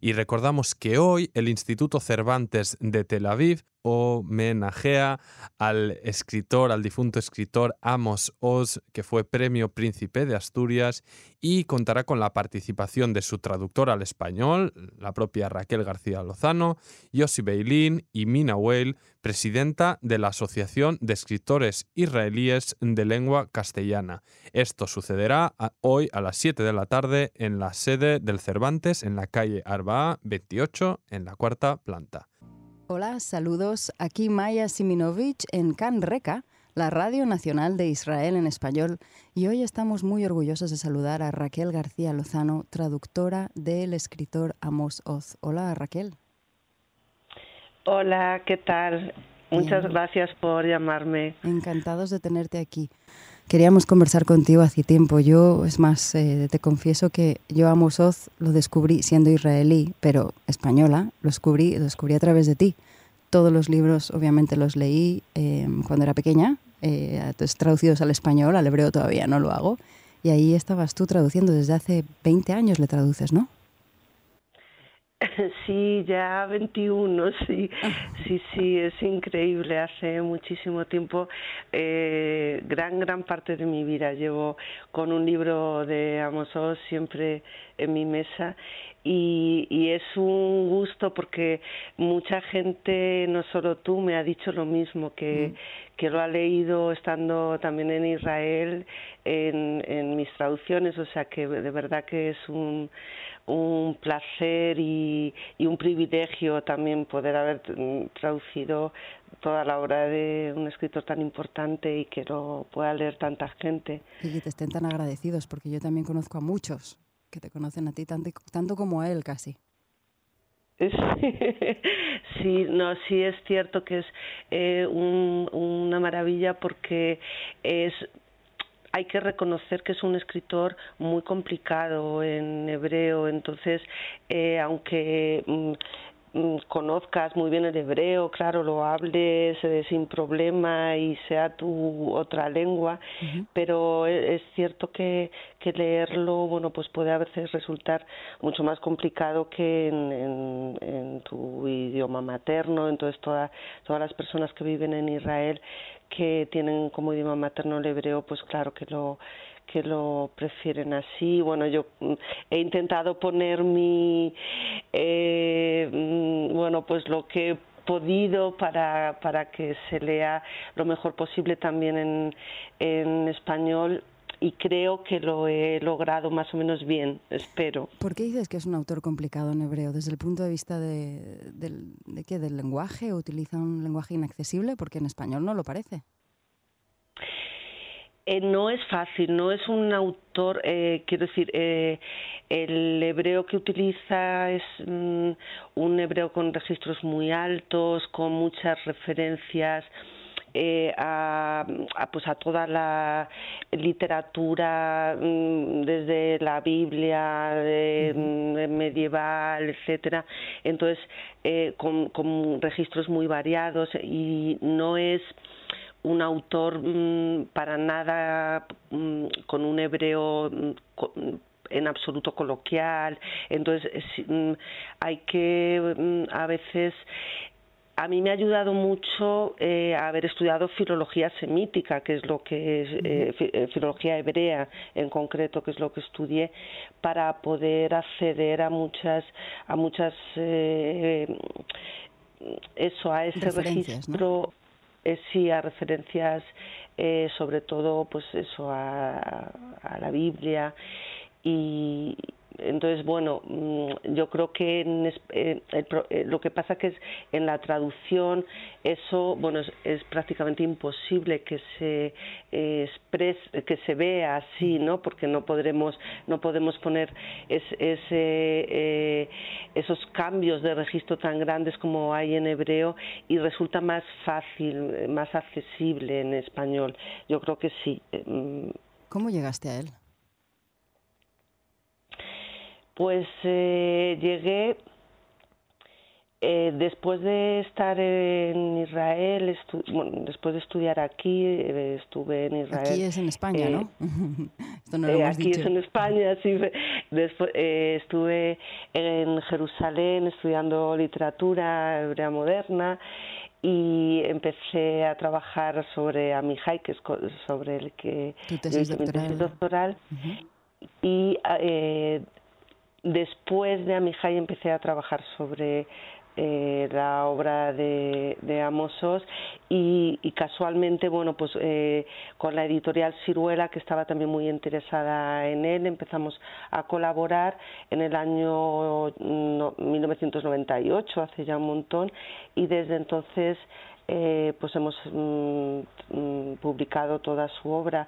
Y recordamos que hoy el Instituto Cervantes de Tel Aviv homenajea al escritor, al difunto escritor Amos Oz, que fue premio Príncipe de Asturias y contará con la participación de su traductor al español, la propia Raquel García Lozano, Yossi Beilín y Mina Weil, presidenta de la Asociación de Escritores Israelíes de Lengua Castellana. Esto sucederá hoy a las 7 de la tarde en la sede del Cervantes en la calle Arbaa 28 en la cuarta planta. Hola, saludos. Aquí Maya Siminovich en Can Reca, la Radio Nacional de Israel en español. Y hoy estamos muy orgullosos de saludar a Raquel García Lozano, traductora del escritor Amos Oz. Hola, Raquel. Hola, ¿qué tal? Muchas gracias por llamarme. Encantados de tenerte aquí. Queríamos conversar contigo hace tiempo. Yo, es más, eh, te confieso que yo a Oz lo descubrí siendo israelí, pero española, lo descubrí, lo descubrí a través de ti. Todos los libros, obviamente, los leí em, cuando era pequeña, eh, traducidos al español, al hebreo todavía no lo hago. Y ahí estabas tú traduciendo, desde hace 20 años le traduces, ¿no? Sí, ya 21, sí, sí, sí, es increíble. Hace muchísimo tiempo, eh, gran, gran parte de mi vida llevo con un libro de Amos siempre en mi mesa y, y, es un gusto porque mucha gente, no solo tú, me ha dicho lo mismo, que, mm. que lo ha leído estando también en Israel en, en mis traducciones, o sea que de verdad que es un un placer y, un privilegio también poder haber traducido toda la obra de un escritor tan importante y que lo pueda leer tanta gente. Y que te estén tan agradecidos, porque yo también conozco a muchos que te conocen a ti tanto, tanto como a él casi. Sí, no, sí es cierto que es eh, una maravilla porque es hay que reconocer que es un escritor muy complicado en hebreo, entonces, eh, aunque mm, conozcas muy bien el hebreo, claro, lo hables eh, sin problema y sea tu otra lengua, pero e, es cierto que, que, leerlo, bueno, pues puede a veces resultar mucho más complicado que en, en, tu idioma materno, entonces todas las personas que viven en Israel que tienen como idioma materno el hebreo, pues claro que lo que lo prefieren así. Bueno, yo mm, he intentado poner mi, eh, mm, bueno, pues lo que he podido para, para que se lea lo mejor posible también en, en español y creo que lo he logrado más o menos bien, espero. ¿Por qué dices que es un autor complicado en hebreo? ¿Desde el punto de vista de, de, qué? ¿Del lenguaje? ¿Utiliza un lenguaje inaccesible? Porque en español no lo parece. Eh, no es fácil, no es un autor, eh, quiero decir, eh, el hebreo que utiliza es mm, un hebreo con registros muy altos, con muchas referencias eh, a, pues a toda la literatura mm, desde la Biblia mm, medieval etcétera. Entonces eh, con, con registros muy variados y no es un autor mm, para nada con un hebreo en absoluto coloquial. Entonces hay que a veces a mí me ha ayudado mucho eh, haber estudiado filología semítica, que es lo que es eh, eh, filología hebrea en concreto, que es lo que estudié, para poder acceder a muchas, a muchas, eso, a ese registro, sí, a referencias, sobre todo, pues eso, a, a la Biblia y, entonces, bueno, mm, yo creo que eh, eh, lo que pasa que es en la traducción eso, bueno, es, prácticamente imposible que se eh, que se vea así, ¿no? Porque no podremos, no podemos poner ese, esos cambios de registro tan grandes como hay en hebreo y resulta más fácil, más accesible en español. Yo creo que sí. Mm. ¿Cómo llegaste a él? Pues eh, llegué Eh, después de estar en Israel, bueno, después de estudiar aquí, eh, estuve en Israel. Aquí es en España, ¿no? Esto no lo hemos aquí es en España, sí. Después, estuve en Jerusalén estudiando literatura hebrea moderna y empecé a trabajar sobre Amihai, que es sobre el que tu tesis doctoral, y eh, después de Amihai empecé a trabajar sobre eh, la obra de, Amosos y, casualmente, bueno, pues eh, con la editorial Ciruela, que estaba también muy interesada en él, empezamos a colaborar en el año 1998, hace ya un montón, y desde entonces eh, pues hemos mm, mm, publicado toda su obra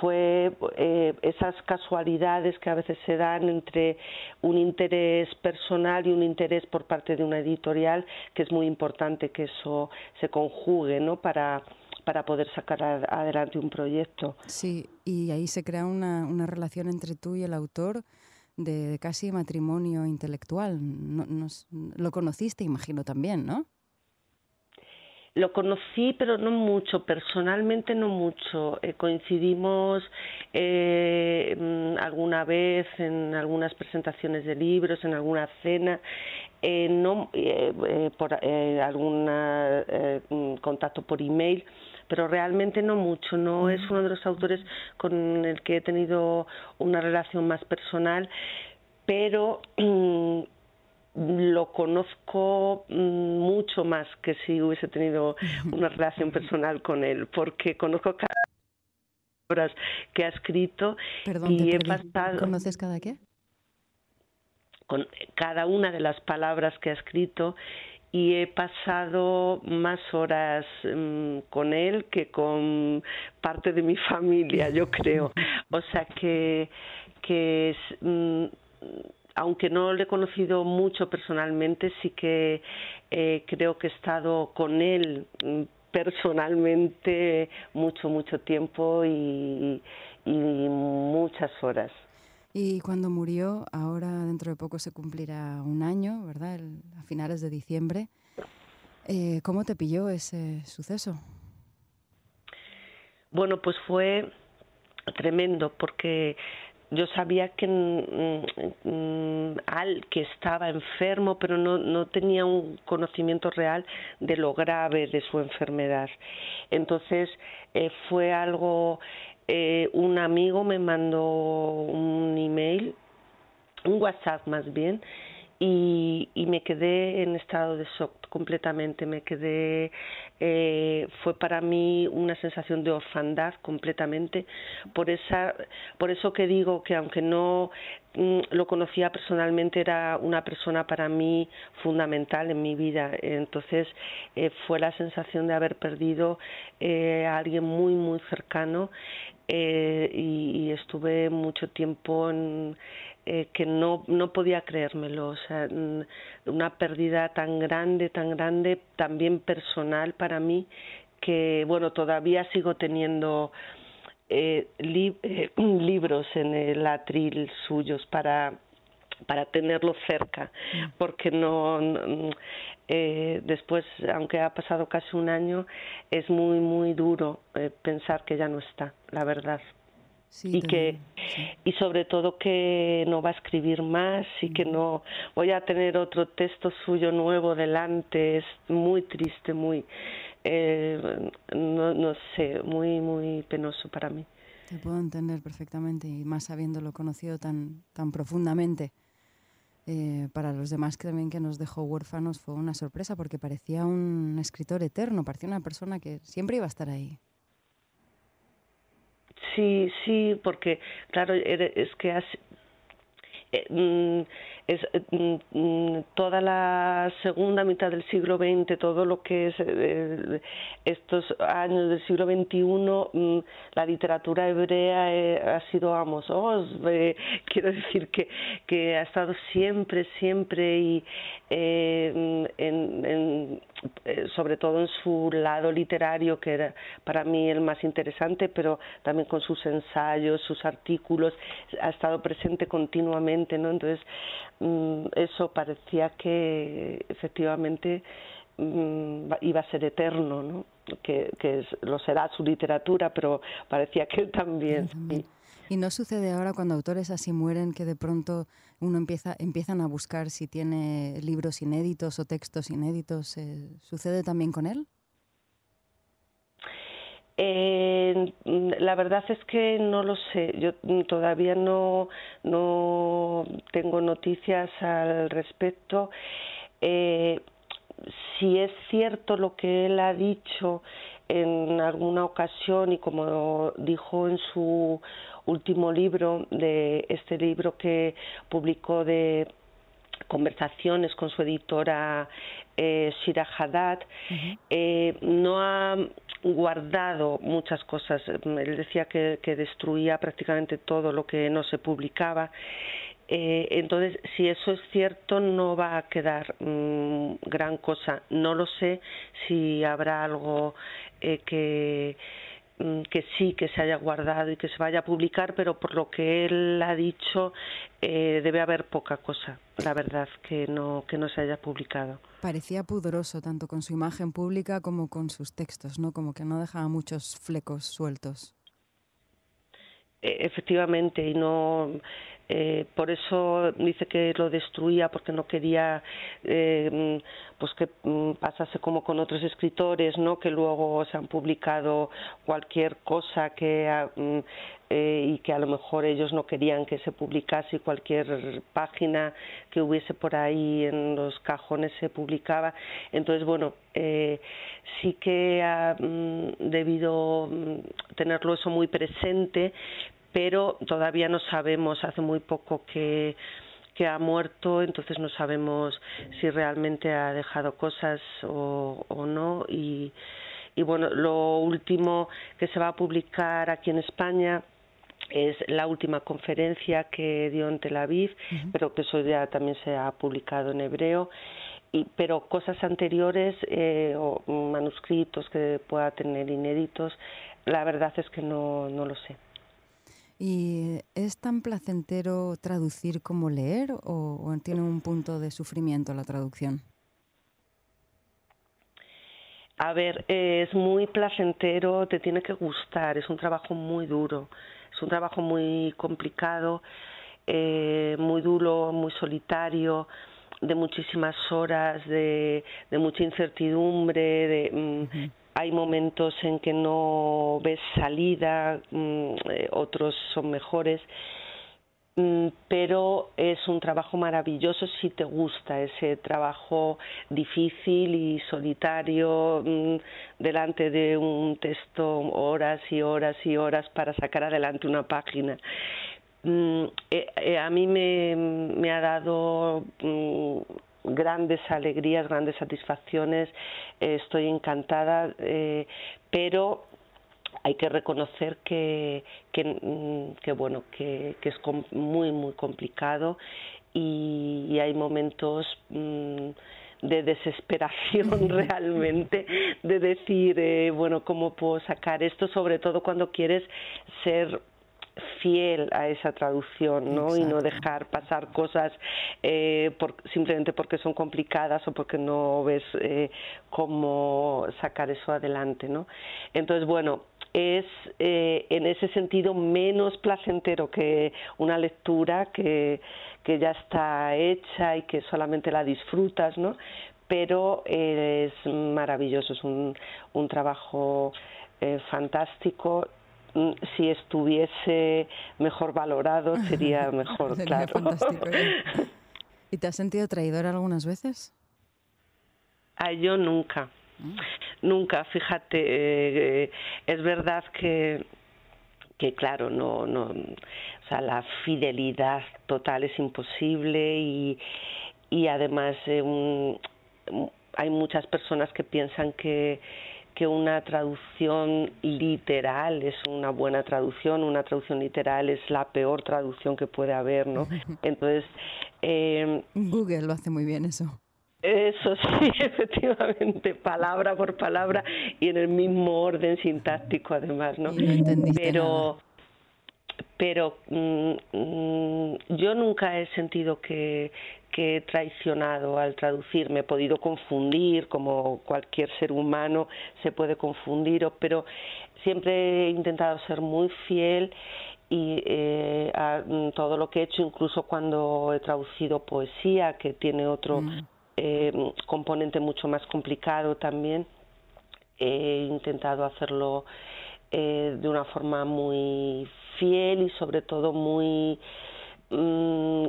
fue eh, esas casualidades que a veces se dan entre un interés personal y un interés por parte de una editorial, que es muy importante que eso se conjugue, ¿no? Para para poder sacar adelante un proyecto. Sí, y ahí se crea una, una relación entre tú y el autor de, casi matrimonio intelectual. lo conociste, imagino, también, ¿no? Lo conocí, pero no mucho, personalmente no mucho. Eh, coincidimos eh, mm, alguna vez en algunas presentaciones de libros, en alguna cena, eh, no por algún mm, contacto por email pero realmente no mucho. No es uno de los autores con el que he tenido una relación más personal, pero mm, lo conozco mm, mucho más que si hubiese tenido una relación personal con él, porque conozco cada obras que ha escrito y he pasado. ¿Conoces cada qué? Con cada una de las palabras que ha escrito y he pasado más horas mm, con él que con parte de mi familia, yo creo. O sea que, que es, mm, aunque no le he conocido mucho personalmente, sí que eh, creo que he estado con él mm, personalmente mucho, mucho tiempo y, muchas horas. Y cuando murió, ahora dentro de poco se cumplirá un año, ¿verdad? a finales de diciembre. Eh, ¿Cómo te pilló ese suceso? Bueno, pues fue tremendo porque yo sabía que mm, mm, al que estaba enfermo, pero no, no tenía un conocimiento real de lo grave de su enfermedad. Entonces eh, fue algo, eh, un amigo me mandó un email, un WhatsApp más bien, y, y me quedé en estado de shock completamente, me quedé, eh, fue para mí una sensación de orfandad completamente, por, esa, por eso que digo que aunque no mm, lo conocía personalmente, era una persona para mí fundamental en mi vida, entonces eh, fue la sensación de haber perdido eh, a alguien muy, muy cercano y estuve mucho tiempo en eh, que no, no podía creérmelo, o sea, una pérdida tan grande, tan grande, también personal para mí, que bueno, todavía sigo teniendo eh, eh libros en el atril suyos para para tenerlo cerca mm. porque no, eh, después aunque ha pasado casi un año es muy muy duro eh, pensar que ya no está la verdad y que y sobre todo que no va a escribir más y que no voy a tener otro texto suyo nuevo delante. Es muy triste muy eh, no, no sé muy muy penoso para mí. Te puedo entender perfectamente y más habiéndolo conocido tan tan profundamente. Eh, para los demás que también que nos dejó huérfanos fue una sorpresa porque parecía un escritor eterno parecía una persona que siempre iba a estar ahí Sí, sí, porque claro, es que has, eh, mm, es mm, mm, toda la segunda mitad del siglo XX, todo lo que es eh, estos años del siglo XXI, la literatura hebrea eh, ha sido Amos Oz, quiero decir que, que ha estado siempre, siempre y en, sobre todo en su lado literario, que era para mí el más interesante, pero también con sus ensayos, sus artículos, ha estado presente continuamente, ¿no? Entonces, mm, eso parecía que efectivamente mm, iba a ser eterno, ¿no? que, que lo será su literatura, pero parecía que él también. ¿Y no sucede ahora cuando autores así mueren que de pronto uno empieza, empiezan a buscar si tiene libros inéditos o textos inéditos? Eh, ¿Sucede también con él? Eh, la verdad es que no lo sé. Yo todavía no, no tengo noticias al respecto. Eh, si es cierto lo que él ha dicho en alguna ocasión y como dijo en su último libro, de este libro que publicó de conversaciones con su editora eh, Shira Haddad, eh, no ha guardado muchas cosas. Él decía que, destruía prácticamente todo lo que no se publicaba. Eh, entonces, si eso es cierto, no va a quedar mm, gran cosa. No lo sé si habrá algo que Mm, que sí, que se haya guardado y que se vaya a publicar, pero por lo que él ha dicho eh, debe haber poca cosa, la verdad, que no, que no se haya publicado. Parecía pudoroso tanto con su imagen pública como con sus textos, ¿no? Como que no dejaba muchos flecos sueltos. E, efectivamente, y no eh, por eso dice que lo destruía porque no quería eh, pues que mm, pasase como con otros escritores no que luego se han publicado cualquier cosa que mm, eh, y que a lo mejor ellos no querían que se publicase cualquier página que hubiese por ahí en los cajones se publicaba. Entonces bueno sí que ha mm, debido tenerlo eso muy presente pero todavía no sabemos, hace muy poco que, que ha muerto, entonces no sabemos si realmente ha dejado cosas o, o no. Y, y bueno, lo último que se va a publicar aquí en España es la última conferencia que dio en Tel Aviv, pero que eso ya también se ha publicado en hebreo. Y, pero cosas anteriores eh, o manuscritos que pueda tener inéditos, la verdad es que no, no lo sé. ¿Y es tan placentero traducir como leer o, tiene un punto de sufrimiento la traducción? A ver, es muy placentero, te tiene que gustar, es un trabajo muy duro, es un trabajo muy complicado, eh, muy duro, muy solitario, de muchísimas horas, de, mucha incertidumbre, de, mm, hay momentos en que no ves salida, mm, eh, otros son mejores, mm, pero es un trabajo maravilloso si te gusta ese trabajo difícil y solitario mm, delante de un texto horas y horas y horas para sacar adelante una página. Eh, eh, a mí me, me ha dado grandes alegrías, grandes satisfacciones, eh, estoy encantada, eh, pero hay que reconocer que, que, mm, bueno que, es muy muy complicado y, hay momentos mm, de desesperación realmente de decir eh, bueno cómo puedo sacar esto sobre todo cuando quieres ser fiel a esa traducción ¿no? y no dejar pasar cosas eh, por, simplemente porque son complicadas o porque no ves eh, cómo sacar eso adelante. ¿no? Entonces, bueno, es eh, en ese sentido menos placentero que una lectura que, que ya está hecha y que solamente la disfrutas, ¿no? pero es maravilloso, es un, un trabajo fantástico si estuviese mejor valorado sería mejor, claro. ¿Y te has sentido traidor algunas veces? Ah, yo nunca. Mm. Nunca, fíjate, eh, es verdad que que claro, no, no, o sea, la fidelidad total es imposible y, y además eh, hay muchas personas que piensan que que una traducción literal es una buena traducción, una traducción literal es la peor traducción que puede haber, ¿no? Entonces... Eh, Google lo hace muy bien eso. Eso sí, efectivamente, palabra por palabra y en el mismo orden sintáctico además, ¿no? No pero, pero mm, mm, yo nunca he sentido que, que he traicionado al traducir, me he podido confundir, como cualquier ser humano se puede confundir, pero siempre he intentado ser muy fiel y eh, a mm, todo lo que he hecho, incluso cuando he traducido poesía, que tiene otro mm. eh, componente mucho más complicado también, he intentado hacerlo eh, de una forma muy fiel y sobre todo muy mm,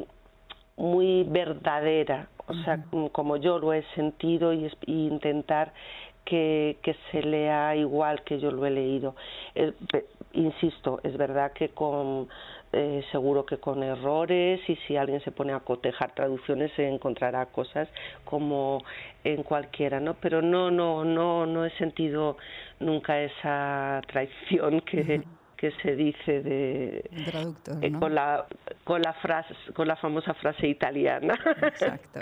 muy verdadera, o sea, como yo lo he sentido y, intentar que, que, se lea igual que yo lo he leído. Insisto, es verdad que con eh, seguro que con errores y si alguien se pone a cotejar traducciones se encontrará cosas como en cualquiera, ¿no? Pero no, no, no, no he sentido nunca esa traición que que se dice de eh, con la con la frase con la famosa frase italiana. Exacto.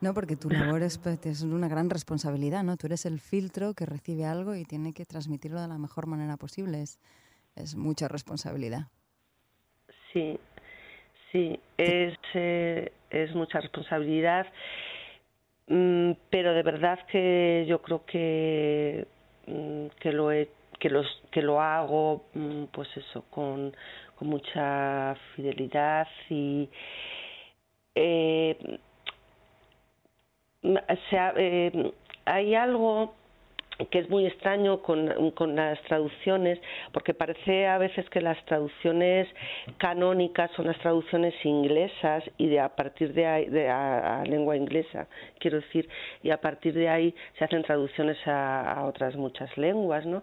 No porque tu labor es, pues, es una gran responsabilidad no tú eres el filtro que recibe algo y tiene que transmitirlo de la mejor manera posible. Es es mucha responsabilidad. Sí, sí, es, eh, es mucha responsabilidad, mm, pero de verdad que yo creo que, mm, que lo he, que los que lo hago mm, pues eso con, mucha fidelidad y eh, sea, eh, hay algo que es muy extraño con, las traducciones, porque parece a veces que las traducciones canónicas son las traducciones inglesas y de a partir de ahí, de a, lengua inglesa, quiero decir, y a partir de ahí se hacen traducciones a, otras muchas lenguas, ¿no?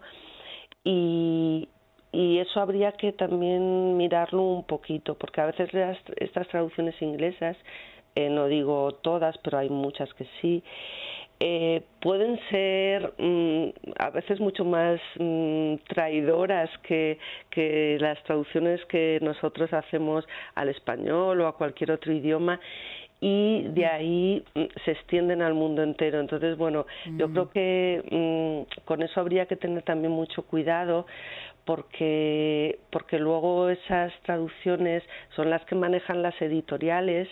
Y, y eso habría que también mirarlo un poquito, porque a veces estas traducciones inglesas, eh, no digo todas, pero hay muchas que sí, eh, pueden ser mm, a veces mucho más mm, traidoras que, que las traducciones que nosotros hacemos al español o a cualquier otro idioma y de ahí mm, se extienden al mundo entero. Entonces, bueno, yo creo que con eso habría que tener también mucho cuidado porque, porque luego esas traducciones son las que manejan las editoriales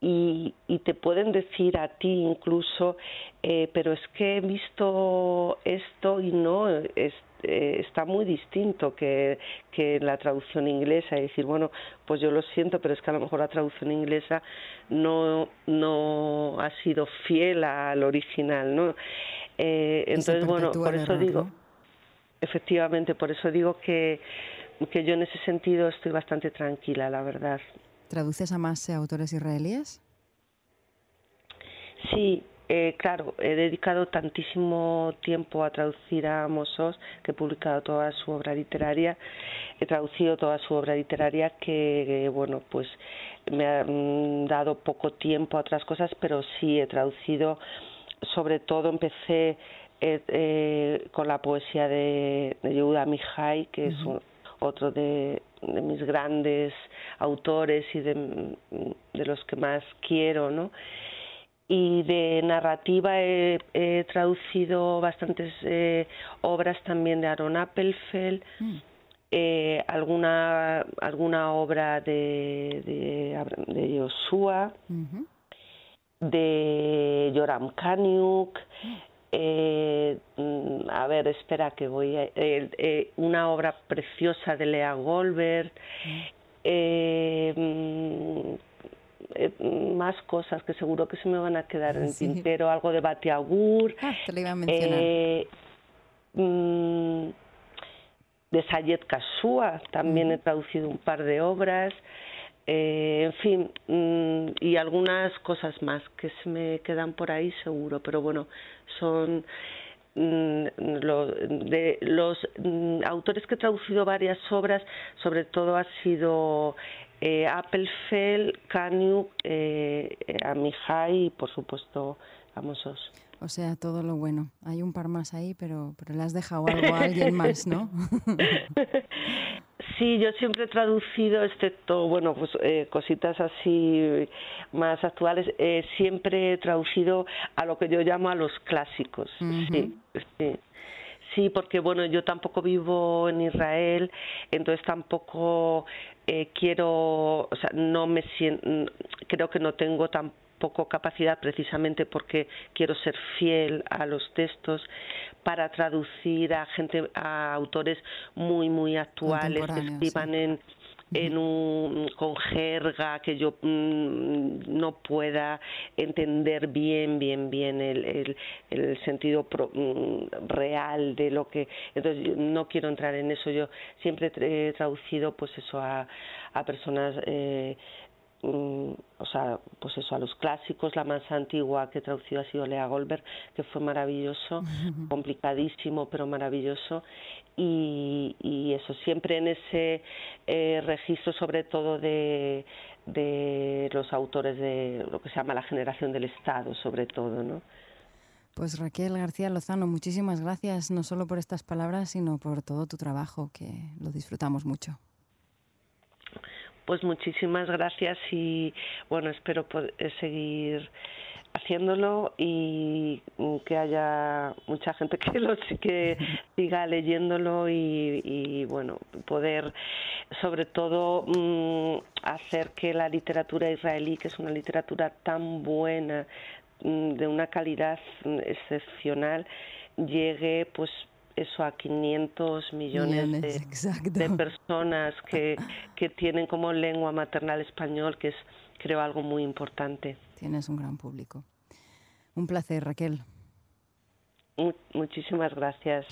y, y, te pueden decir a ti incluso, eh, pero es que he visto esto y no, es, eh, está muy distinto que, que la traducción inglesa y decir, bueno, pues yo lo siento, pero es que a lo mejor la traducción inglesa no, no ha sido fiel al original, ¿no? Eh, entonces, bueno, por eso digo, efectivamente, por eso digo que, que yo en ese sentido estoy bastante tranquila, la verdad. ¿Traduces a más autores israelíes? Sí, eh, claro, he dedicado tantísimo tiempo a traducir a Mossos, que he publicado toda su obra literaria, he traducido toda su obra literaria que, bueno, pues me ha mm, dado poco tiempo a otras cosas, pero sí he traducido, sobre todo empecé eh, eh, con la poesía de, de Yehuda Mihai, que es otro de, de mis grandes autores y de, los que más quiero, ¿no? y de narrativa he, traducido bastantes eh, obras también de Aaron Appelfeld, mm. eh, alguna alguna obra de de, de Joshua, de Joram Kaniuk, eh, mm, a ver, espera que voy a, eh, eh, una obra preciosa de Lea Goldberg, eh, mm, más cosas que seguro que se me van a quedar en tintero, algo de Batiagur, ah, te lo iba a mencionar. Mm, de Sayed Kasua también he traducido un par de obras. Eh, en fin, mm, y algunas cosas más que se me quedan por ahí seguro, pero bueno, son mm, de los mm, autores que he traducido varias obras, sobre todo ha sido eh, Appelfeld, Kanyuk, eh, Amihai y por supuesto Amosos. O sea, todo lo bueno. Hay un par más ahí, pero, pero le has dejado algo a alguien más, ¿no? Sí, yo siempre he traducido, excepto, bueno, pues eh, cositas así más actuales, eh, siempre he traducido a lo que yo llamo a los clásicos. Sí, sí. Sí, porque bueno, yo tampoco vivo en Israel, entonces tampoco eh, quiero, o sea, no me siento, creo que no tengo tampoco capacidad precisamente porque quiero ser fiel a los textos para traducir a gente, a autores muy, muy actuales que escriban en en un, con jerga que yo mm, no pueda entender bien, bien, bien el, el, sentido mm, real de lo que. Entonces, no quiero entrar en eso. Yo siempre he traducido, pues eso, a, a personas. Eh, mm, o sea, pues eso, a los clásicos, la más antigua que he traducido ha sido Lea Goldberg, que fue maravilloso, complicadísimo, pero maravilloso, y, eso, siempre en ese eh, registro sobre todo de, de los autores de lo que se llama la generación del Estado, sobre todo, ¿no? Pues Raquel García Lozano, muchísimas gracias no solo por estas palabras, sino por todo tu trabajo, que lo disfrutamos mucho. Pues muchísimas gracias y bueno, espero poder seguir haciéndolo y que haya mucha gente que lo que siga leyéndolo y, bueno poder sobre todo mm, hacer que la literatura israelí que es una literatura tan buena mm, de una calidad excepcional llegue pues eso a 500 millones, de, de, personas que, que tienen como lengua maternal español que es creo algo muy importante. Tienes un gran público. Un placer, Raquel. Muchísimas gracias.